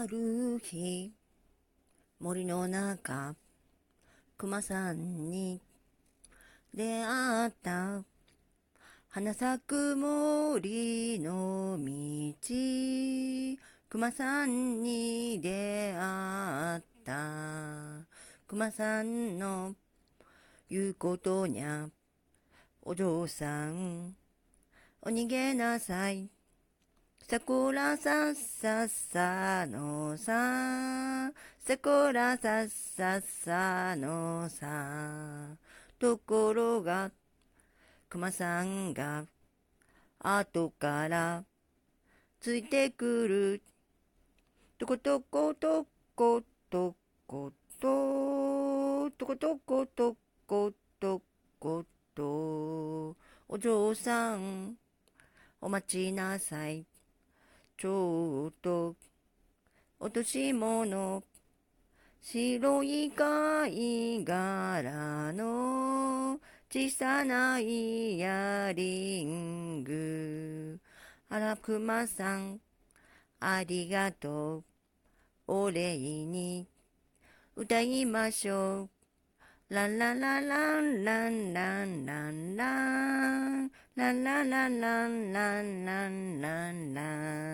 ある日、森の中、熊さんに出会った。花咲く森の道、熊さんに出会った。熊さんの言うことにゃ、お嬢さん、お逃げなさい。桜さっさっさのさ、桜さっさっさのさ、ところが、熊さんが、後から、ついてくる。とことことことこと、とことことことこと、お嬢さん、お待ちなさい。ちょっと、落とし物、白い貝殻の小さなイヤリング。あら、熊さん、ありがとう。お礼に歌いましょう。ランララランランランランランランランランランランランランラン